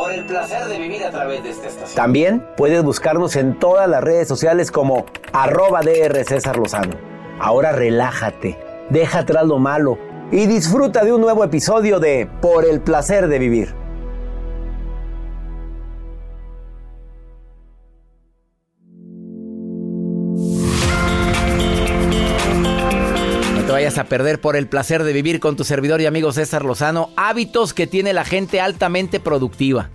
Por el placer de vivir a través de esta estación. También puedes buscarnos en todas las redes sociales como arroba DR César Lozano. Ahora relájate, deja atrás lo malo y disfruta de un nuevo episodio de Por el placer de vivir. A perder por el placer de vivir con tu servidor y amigo César Lozano hábitos que tiene la gente altamente productiva.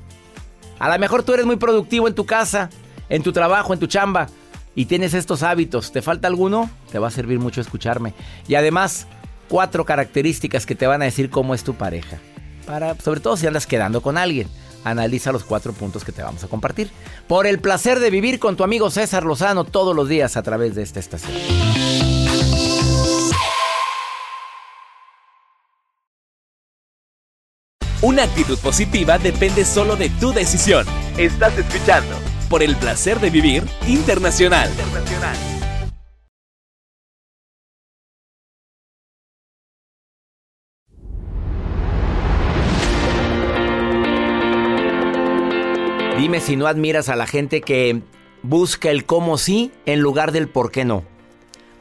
A lo mejor tú eres muy productivo en tu casa, en tu trabajo, en tu chamba y tienes estos hábitos. ¿Te falta alguno? Te va a servir mucho escucharme. Y además, cuatro características que te van a decir cómo es tu pareja. Para, sobre todo si andas quedando con alguien. Analiza los cuatro puntos que te vamos a compartir. Por el placer de vivir con tu amigo César Lozano todos los días a través de esta estación. Una actitud positiva depende solo de tu decisión. Estás escuchando por el placer de vivir internacional. Dime si no admiras a la gente que busca el cómo sí en lugar del por qué no.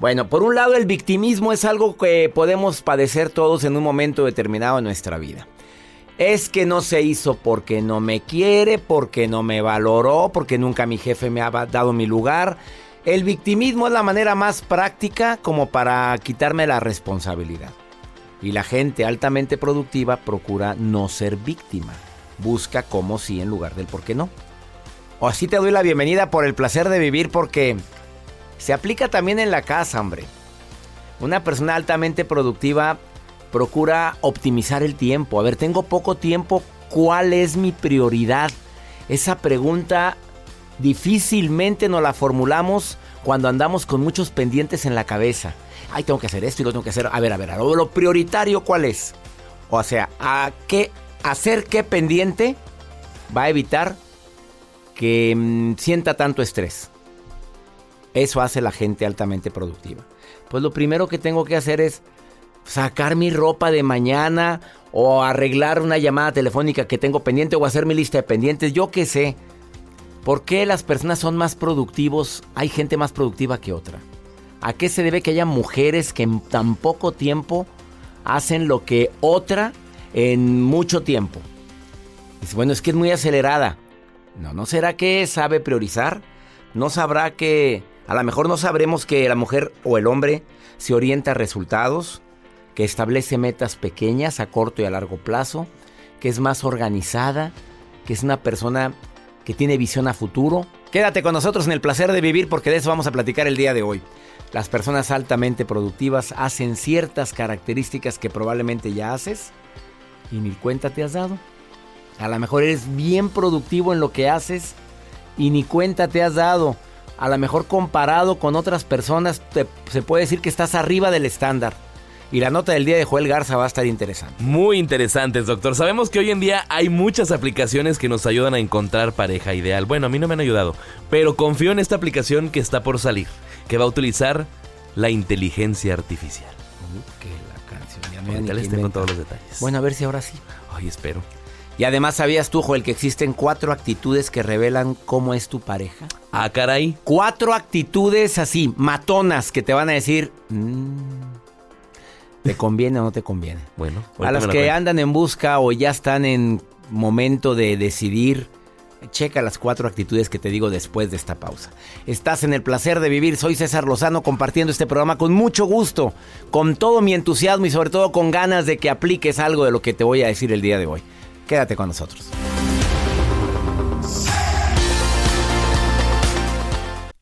Bueno, por un lado el victimismo es algo que podemos padecer todos en un momento determinado en nuestra vida. Es que no se hizo porque no me quiere, porque no me valoró, porque nunca mi jefe me ha dado mi lugar. El victimismo es la manera más práctica como para quitarme la responsabilidad. Y la gente altamente productiva procura no ser víctima. Busca cómo sí en lugar del por qué no. O así te doy la bienvenida por el placer de vivir porque se aplica también en la casa, hombre. Una persona altamente productiva procura optimizar el tiempo. A ver, tengo poco tiempo, ¿cuál es mi prioridad? Esa pregunta difícilmente nos la formulamos cuando andamos con muchos pendientes en la cabeza. Ay, tengo que hacer esto y lo tengo que hacer. A ver, a ver, lo, lo prioritario, ¿cuál es? O sea, ¿a qué hacer qué pendiente va a evitar que mm, sienta tanto estrés? Eso hace la gente altamente productiva. Pues lo primero que tengo que hacer es sacar mi ropa de mañana o arreglar una llamada telefónica que tengo pendiente o hacer mi lista de pendientes, yo qué sé. ¿Por qué las personas son más productivos? Hay gente más productiva que otra. ¿A qué se debe que haya mujeres que en tan poco tiempo hacen lo que otra en mucho tiempo? Dice, bueno, es que es muy acelerada. No, ¿no será que sabe priorizar? ¿No sabrá que a lo mejor no sabremos que la mujer o el hombre se orienta a resultados? Que establece metas pequeñas a corto y a largo plazo, que es más organizada, que es una persona que tiene visión a futuro. Quédate con nosotros en el placer de vivir porque de eso vamos a platicar el día de hoy. Las personas altamente productivas hacen ciertas características que probablemente ya haces y ni cuenta te has dado. A lo mejor eres bien productivo en lo que haces y ni cuenta te has dado. a lo mejor comparado con otras personas, se puede decir que estás arriba del estándar. Y la nota del día de Joel Garza va a estar interesante. Muy interesantes, doctor. Sabemos que hoy en día hay muchas aplicaciones que nos ayudan a encontrar pareja ideal. Bueno, a mí no me han ayudado, pero confío en esta aplicación que está por salir, que va a utilizar la inteligencia artificial. que la canción. Ya, ya les tengo todos los detalles. Bueno, a ver si ahora sí. Ay, espero. Y además, ¿sabías tú, Joel, que existen cuatro actitudes que revelan cómo es tu pareja? Ah, caray. Cuatro actitudes así, matonas, que te van a decir... Mm, ¿Te conviene o no te conviene? Bueno. A las que andan en busca o ya están en momento de decidir, checa las cuatro actitudes que te digo después de esta pausa. Estás en el placer de vivir, soy César Lozano compartiendo este programa con mucho gusto, con todo mi entusiasmo y sobre todo con ganas de que apliques algo de lo que te voy a decir el día de hoy. Quédate con nosotros.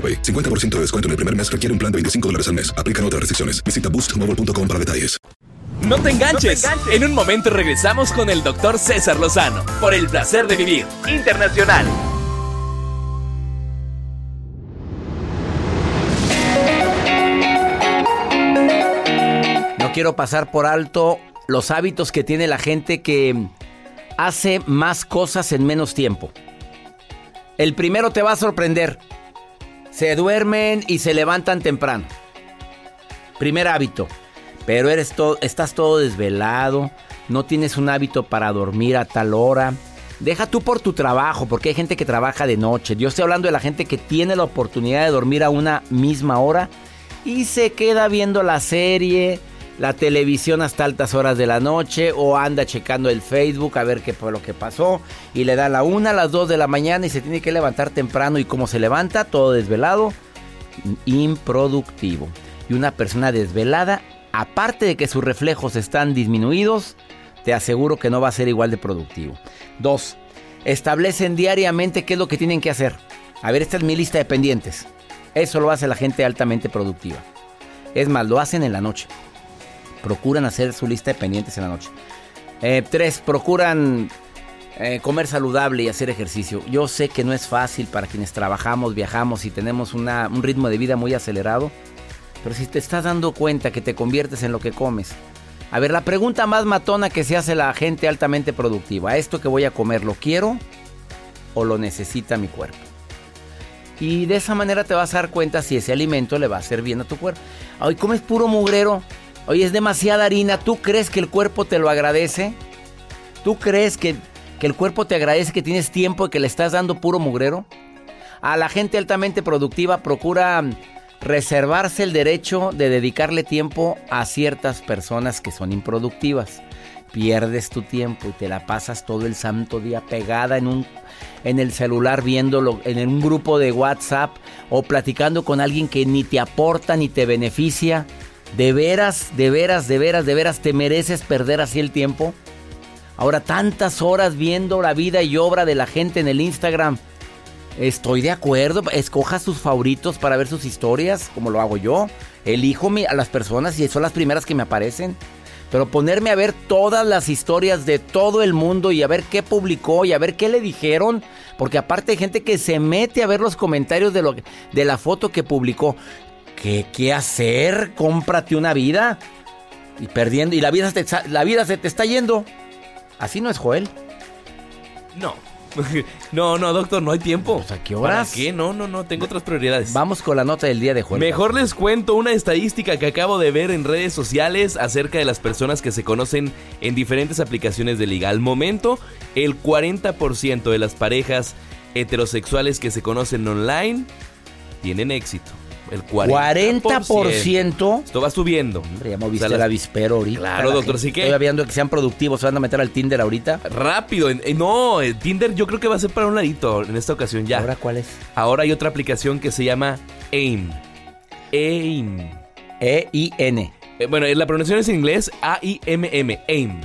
50% de descuento en el primer mes requiere un plan de 25 dólares al mes. Aplican otras restricciones. Visita boostmobile.com para detalles. No te, enganches. En un momento regresamos con el doctor César Lozano por el placer de vivir internacional. No quiero pasar por alto los hábitos que tiene la gente que hace más cosas en menos tiempo. El primero te va a sorprender. Se duermen y se levantan temprano. Primer hábito. Pero eres todo, estás todo desvelado, no tienes un hábito para dormir a tal hora. Deja tú por tu trabajo, porque hay gente que trabaja de noche. Yo estoy hablando de la gente que tiene la oportunidad de dormir a una misma hora y se queda viendo la serie, la televisión hasta altas horas de la noche o anda checando el Facebook a ver qué fue lo que pasó y le da la una a las dos de la mañana y se tiene que levantar temprano y como se levanta todo desvelado, improductivo. Y una persona desvelada, aparte de que sus reflejos están disminuidos, te aseguro que no va a ser igual de productivo. Dos, establecen diariamente qué es lo que tienen que hacer. A ver, esta es mi lista de pendientes. Eso lo hace la gente altamente productiva. Es más, lo hacen en la noche procuran hacer su lista de pendientes en la noche. Eh, tres, procuran eh, comer saludable y hacer ejercicio. Yo sé que no es fácil para quienes trabajamos, viajamos y tenemos un ritmo de vida muy acelerado, pero si te estás dando cuenta que te conviertes en lo que comes. A ver, la pregunta más matona que se hace la gente altamente productiva, ¿esto que voy a comer lo quiero o lo necesita mi cuerpo? Y de esa manera te vas a dar cuenta si ese alimento le va a hacer bien a tu cuerpo. Hoy comes puro mugrero, Oye, es demasiada harina. ¿Tú crees que el cuerpo te lo agradece? ¿Tú crees que, el cuerpo te agradece que tienes tiempo y que le estás dando puro mugrero? A la gente altamente productiva procura reservarse el derecho de dedicarle tiempo a ciertas personas que son improductivas. Pierdes tu tiempo y te la pasas todo el santo día pegada en un en el celular viéndolo en un grupo de WhatsApp o platicando con alguien que ni te aporta ni te beneficia. ¿De veras, de veras, de veras, de veras te mereces perder así el tiempo? Ahora tantas horas viendo la vida y obra de la gente en el Instagram. Estoy de acuerdo. Escoja sus favoritos para ver sus historias, como lo hago yo. Elijo a las personas y son las primeras que me aparecen. Pero ponerme a ver todas las historias de todo el mundo y a ver qué publicó y a ver qué le dijeron. Porque aparte hay gente que se mete a ver los comentarios de, lo, de la foto que publicó. ¿Qué, ¿Qué hacer? Cómprate una vida. Y perdiendo. Y la vida, la vida se te está yendo. Así no es Joel. No. No, no, doctor, no hay tiempo. ¿A qué horas? ¿Para qué? No, no, no, tengo otras prioridades. Vamos con la nota del día de Joel. Mejor les cuento una estadística que acabo de ver en redes sociales acerca de las personas que se conocen en diferentes aplicaciones de liga. Al momento, el 40% de las parejas heterosexuales que se conocen online tienen éxito el 40%. Esto va subiendo. Hombre, ya moviste el avispero ahorita. Claro, doctor, así que... Estoy viendo que sean productivos, se van a meter al Tinder ahorita. Rápido. no, el Tinder yo creo que va a ser para un ladito en esta ocasión ya. ¿Ahora cuál es? Ahora hay otra aplicación que se llama AIM. AIM. E-I-N. Eh, bueno, la pronunciación es en inglés A-I-M-M. AIM.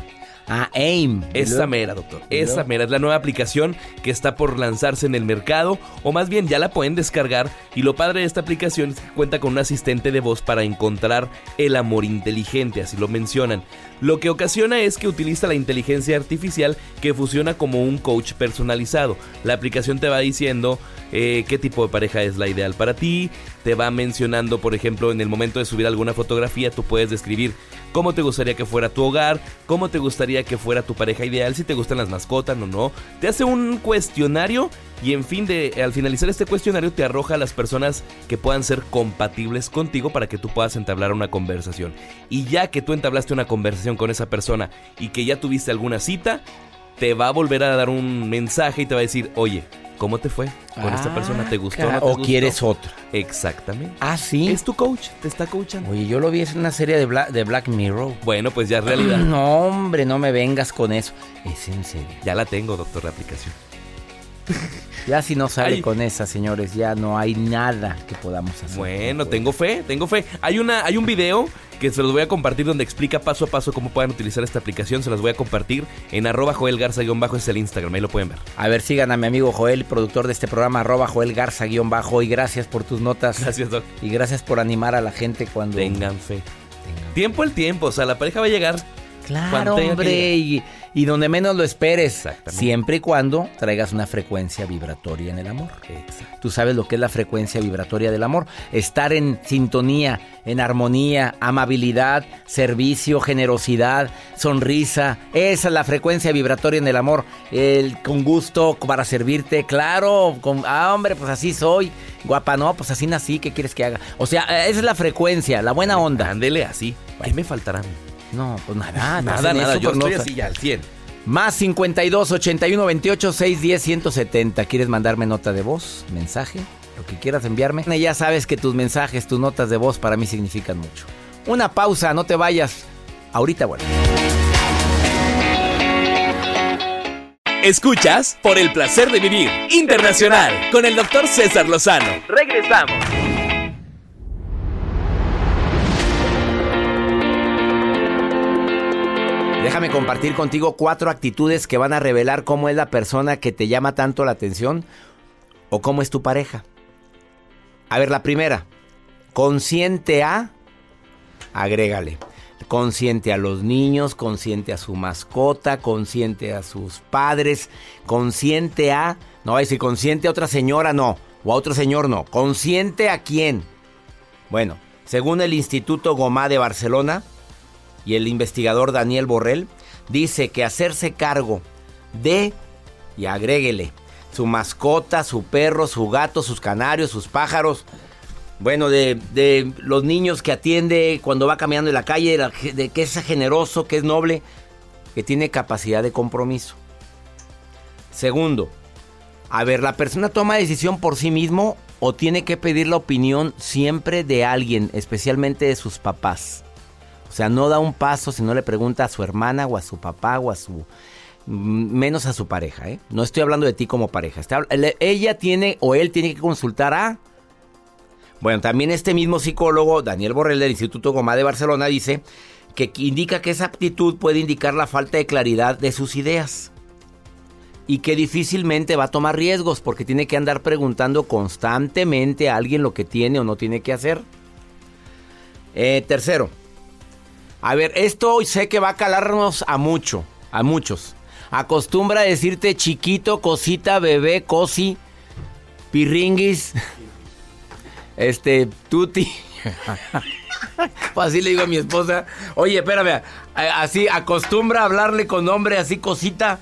Ah, AIM. Esa mera, doctor. Esa mera es la nueva aplicación que está por lanzarse en el mercado, o más bien ya la pueden descargar. Y lo padre de esta aplicación es que cuenta con un asistente de voz para encontrar el amor inteligente, así lo mencionan. Lo que ocasiona es que utiliza la inteligencia artificial que funciona como un coach personalizado. La aplicación te va diciendo eh, qué tipo de pareja es la ideal para ti, te va mencionando, por ejemplo, en el momento de subir alguna fotografía, tú puedes describir cómo te gustaría que fuera tu hogar, cómo te gustaría que fuera tu pareja ideal, si te gustan las mascotas o no. Te hace un cuestionario y en fin de al finalizar este cuestionario te arroja a las personas que puedan ser compatibles contigo para que tú puedas entablar una conversación. Y ya que tú entablaste una conversación con esa persona y que ya tuviste alguna cita, te va a volver a dar un mensaje y te va a decir, "Oye, ¿Cómo te fue con esta persona? ¿Te gustó? no o quieres otro. Exactamente. Ah, sí. Es tu coach, te está coachando. Oye, yo lo vi en una serie de Black, de Black Mirror. Bueno, pues ya es realidad. No, hombre, no me vengas con eso. Es en serio. Ya la tengo, doctor, la aplicación. Ya si no sale con esa, señores, ya no hay nada que podamos hacer. Bueno, tengo fe, tengo fe. Hay una, hay un video que se los voy a compartir donde explica paso a paso cómo pueden utilizar esta aplicación. Se las voy a compartir en arroba Joel Garza-bajo, es el Instagram, ahí lo pueden ver. A ver, sigan a mi amigo Joel, productor de este programa, arroba Joel Garza-bajo. Y gracias por tus notas. Gracias, Doc. Y gracias por animar a la gente cuando... Tengan fe. Tiempo el tiempo, o sea, la pareja va a llegar. Claro, hombre, y y donde menos lo esperes. Siempre y cuando traigas una frecuencia vibratoria en el amor. Tú sabes lo que es la frecuencia vibratoria del amor. Estar en sintonía, en armonía, amabilidad, servicio, generosidad, sonrisa. Esa es la frecuencia vibratoria en el amor. El, con gusto para servirte, claro. Con, ah, hombre, pues así soy. Guapa, no, pues así nací. ¿Qué quieres que haga? O sea, esa es la frecuencia, la buena onda. Ándele así. ¿Qué me faltará? No, pues nada, nada, nada. Yo estoy así ya al 100. Más 52 81 28 610 170. ¿Quieres mandarme nota de voz, mensaje? Lo que quieras enviarme. Ya sabes que tus mensajes, tus notas de voz para mí significan mucho. Una pausa, no te vayas. Ahorita bueno. Escuchas por el placer de vivir internacional con el doctor César Lozano. Regresamos. Déjame compartir contigo cuatro actitudes que van a revelar cómo es la persona que te llama tanto la atención o cómo es tu pareja. A ver, la primera, consciente a, agrégale, consciente a los niños, consciente a su mascota, consciente a sus padres, consciente a, no va a decir consciente a otra señora, no, o a otro señor, no, consciente a quién. Bueno, según el Instituto Gomá de Barcelona, y el investigador Daniel Borrell dice que hacerse cargo de, y agréguele, su mascota, su perro, su gato, sus canarios, sus pájaros, bueno, de, los niños que atiende cuando va caminando en la calle, de que es generoso, que es noble, que tiene capacidad de compromiso. Segundo, a ver, ¿la persona toma decisión por sí mismo o tiene que pedir la opinión siempre de alguien, especialmente de sus papás? O sea, no da un paso si no le pregunta a su hermana o a su papá o a su... menos a su pareja, ¿eh? No estoy hablando de ti como pareja. ella tiene o él tiene que consultar a... Bueno, también este mismo psicólogo, Daniel Borrell del Instituto Gomá de Barcelona, dice que indica que esa aptitud puede indicar la falta de claridad de sus ideas. y que difícilmente va a tomar riesgos porque tiene que andar preguntando constantemente a alguien lo que tiene o no tiene que hacer. Eh, tercero, a ver, esto hoy sé que va a calarnos a mucho, a muchos. Acostumbra a decirte chiquito, cosita, bebé, cosi, pirringuis, este, tuti. así le digo a mi esposa, oye, espérame, así acostumbra a hablarle con nombre así cosita.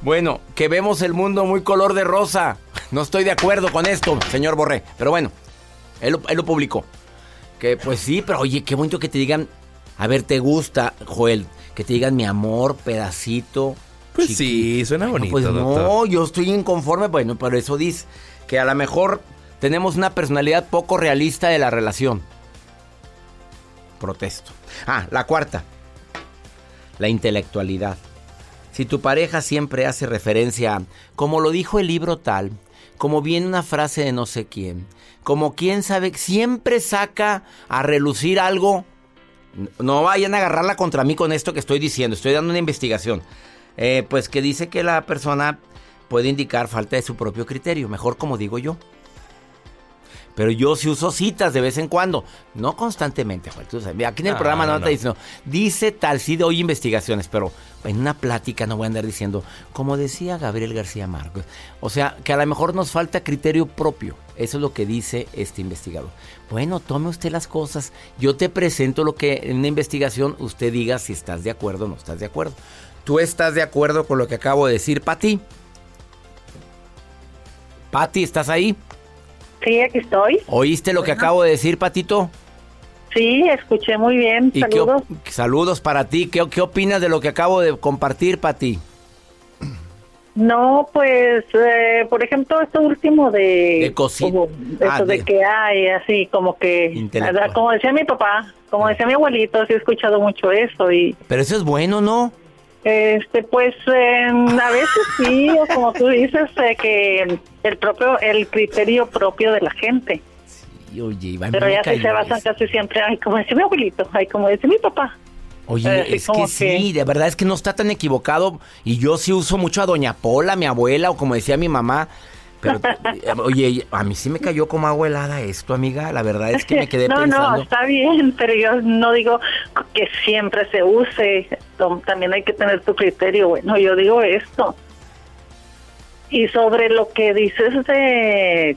Bueno, que vemos el mundo muy color de rosa. No estoy de acuerdo con esto, señor Borré. Pero bueno, él, lo publicó. Que pues sí, pero oye, qué bonito que te digan, a ver, ¿te gusta, Joel? Que te digan mi amor, pedacito. Pues sí, suena bonito. pues no, yo estoy inconforme. Bueno, pero eso dice que a lo mejor tenemos una personalidad poco realista de la relación. Protesto. Ah, la cuarta. La intelectualidad. Si tu pareja siempre hace referencia, como lo dijo el libro tal, como viene una frase de no sé quién, como quién sabe, siempre saca a relucir algo, no vayan a agarrarla contra mí con esto que estoy diciendo, estoy dando una investigación, eh, pues que dice que la persona puede indicar falta de su propio criterio, mejor como digo yo. Pero yo sí uso citas de vez en cuando. No constantemente, Juan. aquí en el programa no, te diciendo, dice tal, sí doy investigaciones, pero en una plática no voy a andar diciendo, como decía Gabriel García Marcos. O sea, que a lo mejor nos falta criterio propio. Eso es lo que dice este investigador. Bueno, tome usted las cosas. Yo te presento lo que en una investigación usted diga si estás de acuerdo o no estás de acuerdo. ¿Tú estás de acuerdo con lo que acabo de decir, Pati? Pati, ¿estás ahí? Sí, aquí estoy. ¿Oíste lo que acabo de decir, Patito? Sí, escuché muy bien. Saludos. saludos para ti. ¿Qué, ¿Qué opinas de lo que acabo de compartir, Pati? No, pues, eh, por ejemplo, esto último de... De cocina. Ah, de, que hay, así como que... Como decía mi papá, como decía mi abuelito, sí he escuchado mucho eso y... Pero eso es bueno, ¿no? Este, pues a veces sí, o como tú dices, eh, que el propio, el criterio propio de la gente. Sí, oye, Pero ya se basan casi siempre, ay, como dice mi abuelito, ay, como dice mi papá. Oye, es que, sí, de verdad es que no está tan equivocado. Y yo sí uso mucho a Doña Pola, mi abuela, o como decía mi mamá, pero, oye, a mí sí me cayó como agua helada esto, amiga. La verdad es que me quedé no, pensando. No, está bien, pero yo no digo que siempre se use. También hay que tener tu criterio. Bueno, yo digo esto. Y sobre lo que dices de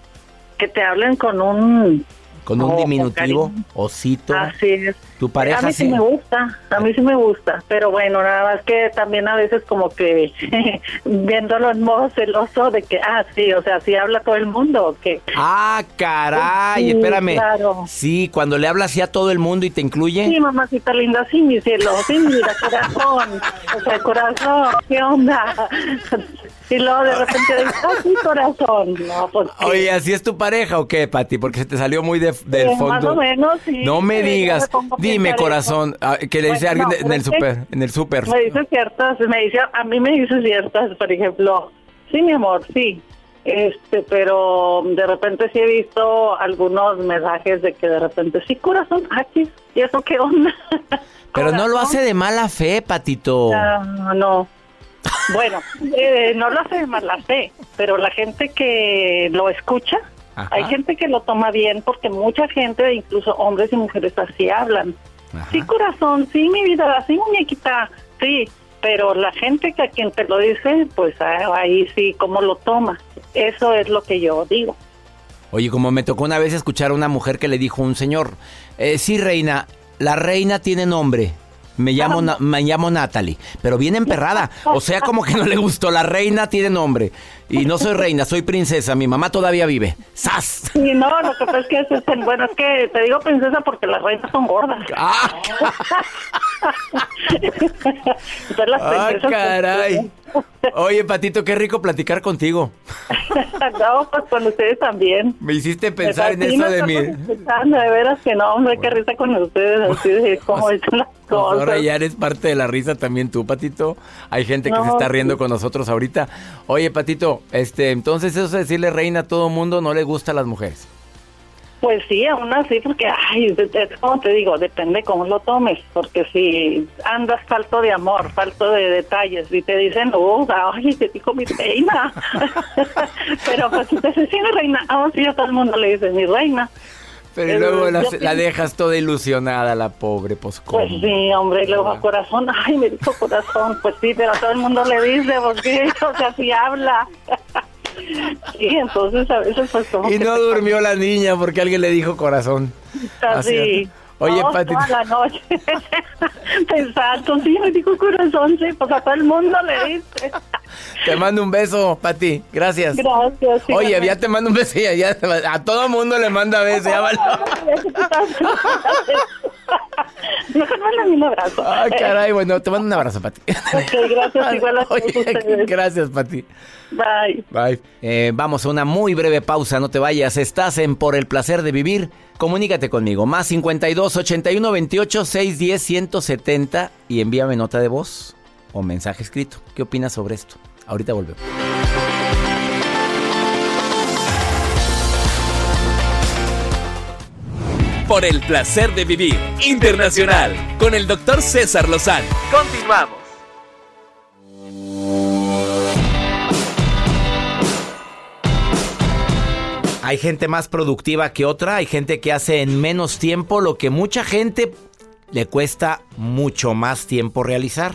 que te hablen con un con un diminutivo, osito. Así es. ¿Tu pareja A mí sí, me gusta, a mí sí me gusta, pero bueno, nada más que también a veces como que viéndolo en modo celoso de que, ah, sí, o sea, sí habla todo el mundo, ¿o qué? Ah, caray, espérame. Claro. Sí, cuando le habla así a todo el mundo y te incluye. Sí, mamacita linda, sí, mi cielo, sí, mira, corazón, o sea, corazón, ¿qué onda? Y luego de repente dices, ah, sí, corazón. No, pues, Oye, ¿así es tu pareja o qué, Pati? Porque se te salió muy de, del fondo. Más o menos, sí. No me digas. Dime, corazón. Ah, ¿Qué le dice alguien en el super? En el super. Me dice ciertas, me dice, a mí me dice ciertas, por ejemplo, sí, mi amor, sí. Este, pero de repente sí he visto algunos mensajes de que de repente, sí, corazón, aquí, ah, ¿y eso qué onda? Pero no lo hace de mala fe, Patito. No, no. Bueno, eh, no lo hace de mala fe, pero la gente que lo escucha, hay gente que lo toma bien porque mucha gente, incluso hombres y mujeres así hablan. Sí, corazón, sí, mi vida, sí, muñequita, sí, pero la gente que a quien te lo dice, pues ah, ahí sí, ¿cómo lo toma? Eso es lo que yo digo. Oye, como me tocó una vez escuchar a una mujer que le dijo a un señor, eh, sí, reina, la reina tiene nombre. Me llamo, me llamo Natalie, pero bien emperrada. O sea, como que no le gustó. La reina tiene nombre. Y no soy reina, soy princesa. Mi mamá todavía vive. ¡Sas! Sí, no, lo que pasa es que es, bueno, es que te digo princesa porque las reinas son gordas. ¡Ah! ¡Ah, caray! Oye, Patito, qué rico platicar contigo. no, pues con ustedes también. Me hiciste pensar en eso de mí. De veras que no, hombre, qué risa con ustedes, así de cómo dicen las cosas. Ahora ya eres parte de la risa también tú, Patito. Hay gente que se está riendo con nosotros ahorita. Oye, Patito, este, entonces eso de decirle reina a todo mundo no le gusta a las mujeres. Pues sí, aún así, porque, ay, como te digo, depende cómo lo tomes, porque si andas falto de amor, falto de detalles, y te dicen, oh, ay, te dijo mi reina, pero pues si te mi reina, oh, sí, a todo el mundo le dice, mi reina. Pero luego la, dejas toda ilusionada, la pobre, pues Pues sí, hombre, y luego corazón, ay, me dijo corazón, pues sí, pero a todo el mundo le dice, porque, o sea, si habla. Sí, entonces a veces pues como Y no durmió la niña porque alguien le dijo corazón. Así. Oye, Pati. Toda la noche. Exacto, sí, me dijo corazón, sí, pues a todo el mundo le dice. Te mando un beso, Pati. Gracias. Gracias. Oye, ya te mando un beso y ya, a todo mundo le manda beso. Ya vale. Mejor mándame un abrazo. Ah, caray, bueno, te mando un abrazo, Pati. Ok, gracias. Igual a todos ustedes. Gracias, Pati. Bye. Bye. Eh, vamos a una muy breve pausa, no te vayas. Estás en Por el placer de vivir. Comunícate conmigo. Más 52 81 28 610 170 y envíame nota de voz o mensaje escrito. ¿Qué opinas sobre esto? Ahorita volvemos. Por el placer de vivir internacional con el doctor César Lozano. Continuamos. Hay gente más productiva que otra, hay gente que hace en menos tiempo lo que mucha gente le cuesta mucho más tiempo realizar.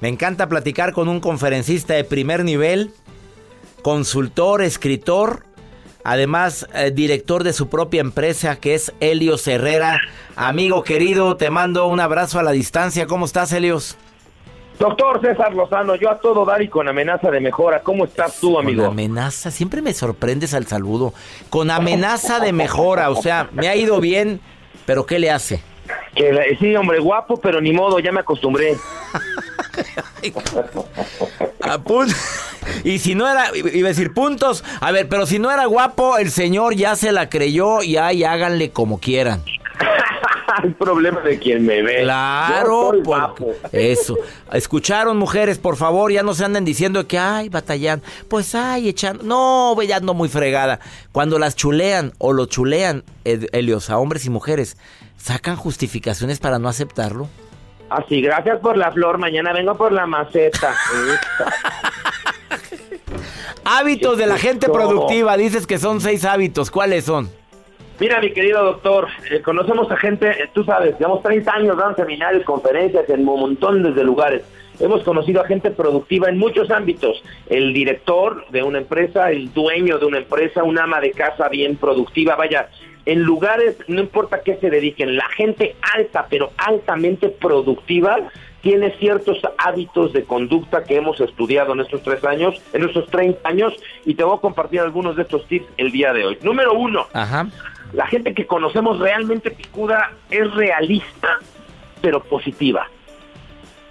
Me encanta platicar con un conferencista de primer nivel, consultor, escritor, además eh, director de su propia empresa que es Helios Herrera. Amigo querido, te mando un abrazo a la distancia. ¿Cómo estás, Helios? Doctor César Lozano, yo a todo dar y con amenaza de mejora. ¿Cómo estás tú, amigo? Con amenaza, siempre me sorprendes al saludo. Con amenaza de mejora, o sea, me ha ido bien, pero ¿qué le hace? Que sí, hombre, guapo, pero ni modo, ya me acostumbré. y si no era, iba a decir puntos, a ver, pero si no era guapo, el señor ya se la creyó y ahí háganle como quieran. el problema de quien me ve. Claro, eso. Escucharon, mujeres, por favor, ya no se anden diciendo que, ay, batallan. Pues, ay, echando. No, ya ando muy fregada. Cuando las chulean o lo chulean, Helios, a hombres y mujeres, sacan justificaciones para no aceptarlo. Así, gracias por la flor. Mañana vengo por la maceta. hábitos de la gente productiva. Dices que son seis hábitos. ¿Cuáles son? Mira, mi querido doctor, eh, conocemos a gente, eh, tú sabes, llevamos 30 años dando seminarios, conferencias en un montón de lugares. Hemos conocido a gente productiva en muchos ámbitos. El director de una empresa, el dueño de una empresa, un ama de casa bien productiva, vaya, en lugares, no importa qué se dediquen, la gente alta, pero altamente productiva, tiene ciertos hábitos de conducta que hemos estudiado en estos tres años, en estos 30 años, y te voy a compartir algunos de estos tips el día de hoy. Número uno, Ajá la gente que conocemos realmente picuda es realista, pero positiva.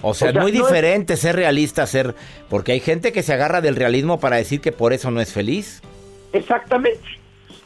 O sea, es muy diferente ser realista, ser. Porque hay gente que se agarra del realismo para decir que por eso no es feliz. Exactamente.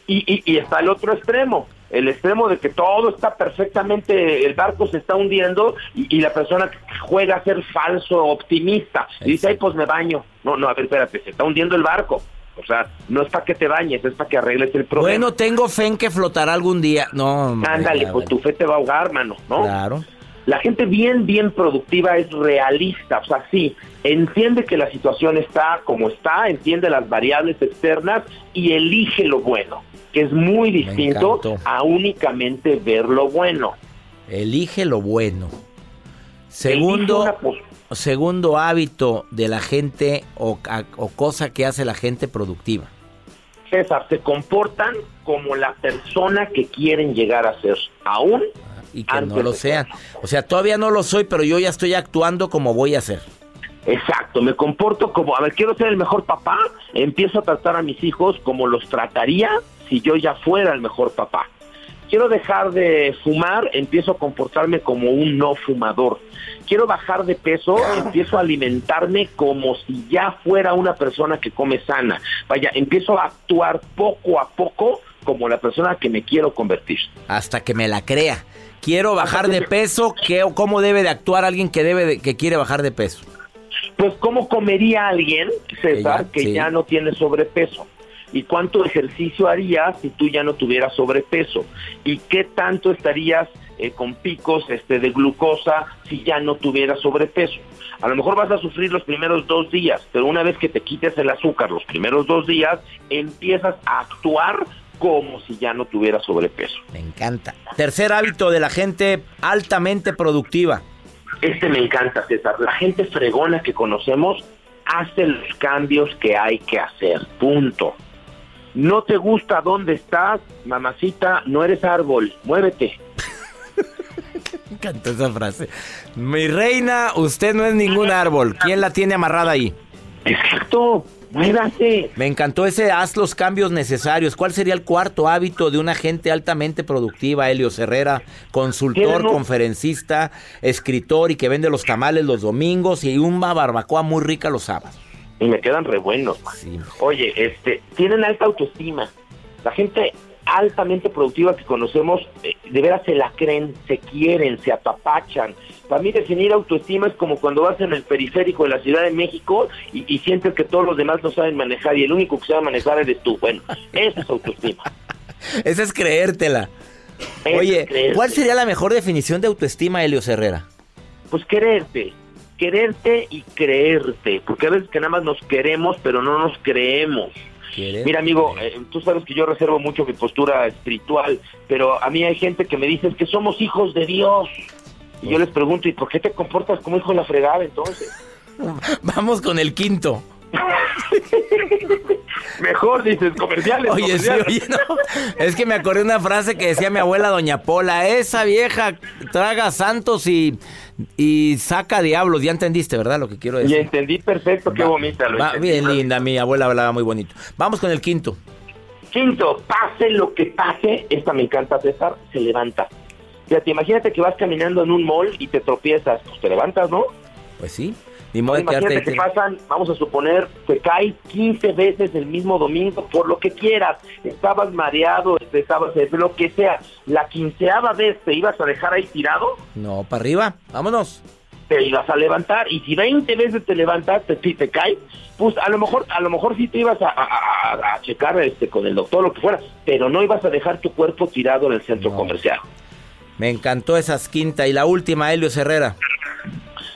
Y, y, está el otro extremo. El extremo de que todo está perfectamente, el barco se está hundiendo y, la persona juega a ser falso, optimista. Y dice, ay, pues me baño. No, no, a ver, espérate, se está hundiendo el barco. O sea, no es para que te bañes, es para que arregles el problema. Bueno, tengo fe en que flotará algún día. No, Ándale, pues tu fe te va a ahogar, mano, ¿no? Claro. La gente bien, bien productiva es realista, o sea, sí, entiende que la situación está como está, entiende las variables externas y elige lo bueno, que es muy distinto a únicamente ver lo bueno. Elige lo bueno. Segundo, segundo hábito de la gente o, cosa que hace la gente productiva? César, se comportan como la persona que quieren llegar a ser, aún y que no lo sean. O sea, todavía no lo soy, pero yo ya estoy actuando como voy a ser. Exacto, me comporto como, a ver, quiero ser el mejor papá, empiezo a tratar a mis hijos como los trataría si yo ya fuera el mejor papá. Quiero dejar de fumar, empiezo a comportarme como un no fumador quiero bajar de peso, empiezo a alimentarme como si ya fuera una persona que come sana. Vaya, empiezo a actuar poco a poco como la persona que me quiero convertir. Hasta que me la crea. Quiero bajar de peso, ¿qué, ¿cómo debe de actuar alguien que debe que quiere bajar de peso? Pues cómo comería alguien, César, que ya, no tiene sobrepeso. ¿Y cuánto ejercicio harías si tú ya no tuvieras sobrepeso? ¿Y qué tanto estarías eh, con picos este, de glucosa si ya no tuvieras sobrepeso? A lo mejor vas a sufrir los primeros dos días, pero una vez que te quites el azúcar los primeros dos días, empiezas a actuar como si ya no tuvieras sobrepeso. Me encanta. Tercer hábito de la gente altamente productiva. Este me encanta, César. La gente fregona que conocemos hace los cambios que hay que hacer. Punto. No te gusta dónde estás, mamacita, no eres árbol, muévete. Me encantó esa frase. Mi reina, usted no es ningún árbol. ¿Quién la tiene amarrada ahí? Exacto. Muévase. Me encantó ese haz los cambios necesarios. ¿Cuál sería el cuarto hábito de una gente altamente productiva, Helio Herrera, consultor, conferencista, escritor y que vende los tamales los domingos y una barbacoa muy rica los sábados? Y me quedan re buenos. Oye, este, tienen alta autoestima. La gente altamente productiva que conocemos, eh, de veras se la creen, se quieren, se apapachan. Para mí definir autoestima es como cuando vas en el periférico de la Ciudad de México y, sientes que todos los demás no saben manejar y el único que sabe manejar eres tú. Bueno, esa es autoestima. esa es creértela. Oye, ¿cuál sería la mejor definición de autoestima, Helio Herrera? Pues quererte, quererte y creerte, porque a veces que nada más nos queremos, pero no nos creemos. Mira, amigo, eh, tú sabes que yo reservo mucho mi postura espiritual, pero a mí hay gente que me dice que somos hijos de Dios. Y yo les pregunto, ¿y por qué te comportas como hijo de la fregada entonces? Vamos con el quinto. Mejor dices comerciales. Oye, sí, oye, no. Es que me acordé una frase que decía mi abuela Doña Pola, esa vieja traga santos y, y saca diablos. Ya entendiste, ¿verdad? Lo que quiero decir. Ya entendí perfecto, qué bonita. Lo bien linda, mi abuela hablaba muy bonito. Vamos con el quinto. Quinto, pase lo que pase, esta me encanta César, se levanta. te imagínate que vas caminando en un mall y te tropiezas, pues te levantas, ¿no? Pues sí. Ni modo imagínate que pasan, vamos a suponer, te caes 15 veces el mismo domingo, por lo que quieras. Estabas mareado, estabas, lo que sea. La quinceava vez te ibas a dejar ahí tirado. No, para arriba, vámonos. Te ibas a levantar y si 20 veces te levantaste y te caes, pues a lo mejor, a lo mejor sí te ibas a, checar este con el doctor, lo que fuera, pero no ibas a dejar tu cuerpo tirado en el centro comercial. Me encantó esa quinta y la última, Helio Herrera.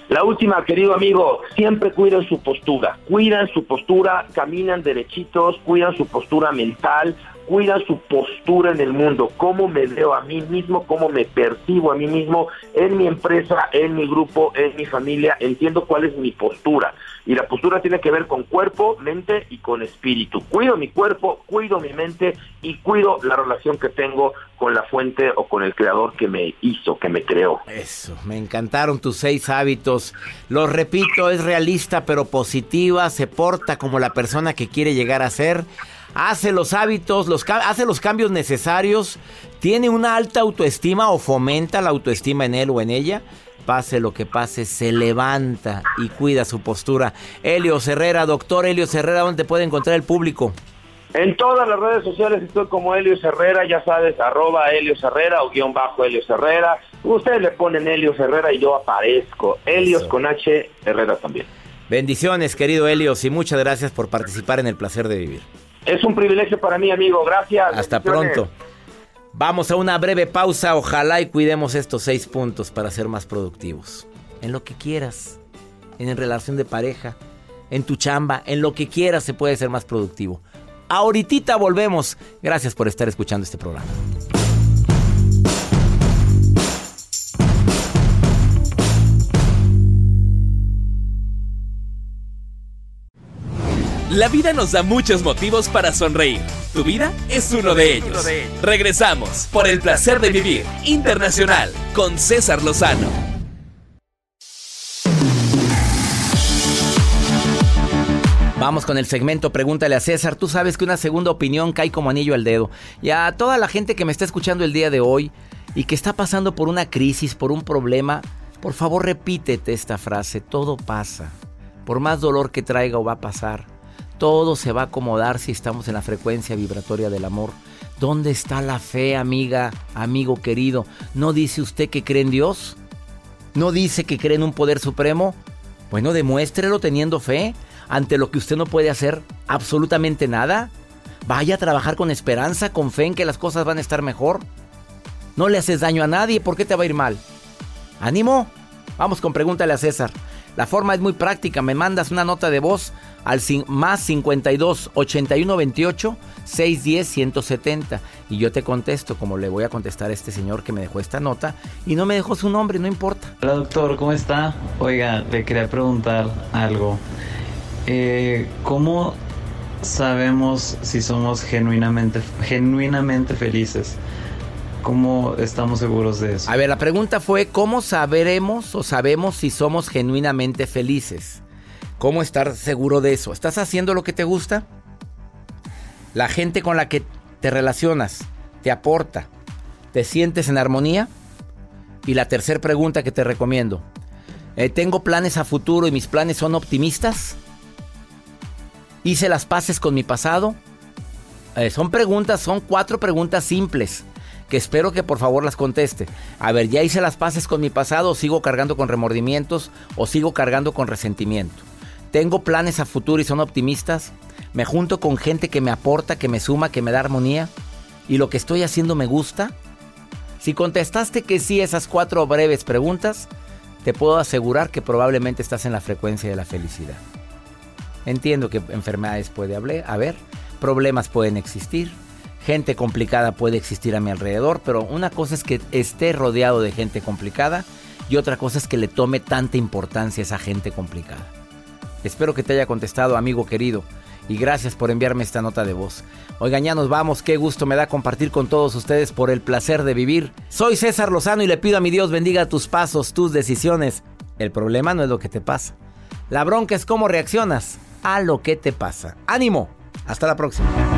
La última, querido amigo, siempre cuidan su postura, cuidan su postura, caminan derechitos, cuidan su postura mental, cuidan su postura en el mundo, cómo me veo a mí mismo, cómo me percibo a mí mismo en mi empresa, en mi grupo, en mi familia, entiendo cuál es mi postura. Y la postura tiene que ver con cuerpo, mente y con espíritu. Cuido mi cuerpo, cuido mi mente y cuido la relación que tengo con la fuente o con el creador que me hizo, que me creó. Eso, me encantaron tus seis hábitos. Lo repito, es realista pero positiva, se porta como la persona que quiere llegar a ser hace los hábitos, los, hace los cambios necesarios, tiene una alta autoestima o fomenta la autoestima en él o en ella pase lo que pase, se levanta y cuida su postura. Helios Herrera, doctor Helios Herrera, ¿dónde puede encontrar el público? En todas las redes sociales estoy como Helios Herrera, ya sabes, arroba Helios Herrera o guion bajo Helios Herrera. Ustedes le ponen Helios Herrera y yo aparezco. Helios con H, Herrera también. Bendiciones, querido Helios, y muchas gracias por participar en el placer de vivir. Es un privilegio para mí, amigo. Gracias. Hasta pronto. Vamos a una breve pausa. Ojalá y cuidemos estos seis puntos para ser más productivos. En lo que quieras. En relación de pareja. En tu chamba. En lo que quieras se puede ser más productivo. Ahorita volvemos. Gracias por estar escuchando este programa. La vida nos da muchos motivos para sonreír. Tu vida es uno de ellos. Regresamos por el placer de vivir internacional con César Lozano. Vamos con el segmento Pregúntale a César. Tú sabes que una segunda opinión cae como anillo al dedo. Y a toda la gente que me está escuchando el día de hoy y que está pasando por una crisis, por un problema, por favor repítete esta frase. Todo pasa. Por más dolor que traiga o va a pasar todo se va a acomodar si estamos en la frecuencia vibratoria del amor. ¿Dónde está la fe, amiga, amigo querido? ¿No dice usted que cree en Dios? ¿No dice que cree en un poder supremo? Bueno, demuéstrelo teniendo fe ante lo que usted no puede hacer absolutamente nada. Vaya a trabajar con esperanza, con fe en que las cosas van a estar mejor. No le haces daño a nadie, ¿por qué te va a ir mal? ¿Ánimo? Vamos con pregúntale a César. La forma es muy práctica, me mandas una nota de voz al más 52 81 28 610 170 y yo te contesto como le voy a contestar a este señor que me dejó esta nota y no me dejó su nombre, no importa. Hola doctor, ¿cómo está? Oiga, le quería preguntar algo. Eh, ¿Cómo sabemos si somos genuinamente, genuinamente felices? ¿Cómo estamos seguros de eso? A ver, la pregunta fue, ¿cómo sabremos o sabemos si somos genuinamente felices? ¿Cómo estar seguro de eso? ¿Estás haciendo lo que te gusta? La gente con la que te relacionas te aporta, te sientes en armonía. Y la tercera pregunta que te recomiendo, eh, ¿tengo planes a futuro y mis planes son optimistas? ¿Hice las paces con mi pasado? Eh, son preguntas, son cuatro preguntas simples que espero que por favor las conteste. A ver, ¿ya hice las paces con mi pasado o sigo cargando con remordimientos o sigo cargando con resentimiento? ¿Tengo planes a futuro y son optimistas? ¿Me junto con gente que me aporta, que me suma, que me da armonía? ¿Y lo que estoy haciendo me gusta? Si contestaste que sí esas cuatro breves preguntas, te puedo asegurar que probablemente estás en la frecuencia de la felicidad. Entiendo que enfermedades puede haber, problemas pueden existir, gente complicada puede existir a mi alrededor, pero una cosa es que esté rodeado de gente complicada y otra cosa es que le tome tanta importancia a esa gente complicada. Espero que te haya contestado, amigo querido, y gracias por enviarme esta nota de voz. Oigan, ya nos vamos, qué gusto me da compartir con todos ustedes por el placer de vivir. Soy César Lozano y le pido a mi Dios bendiga tus pasos, tus decisiones. El problema no es lo que te pasa. La bronca es cómo reaccionas a lo que te pasa. ¡Ánimo! Hasta la próxima.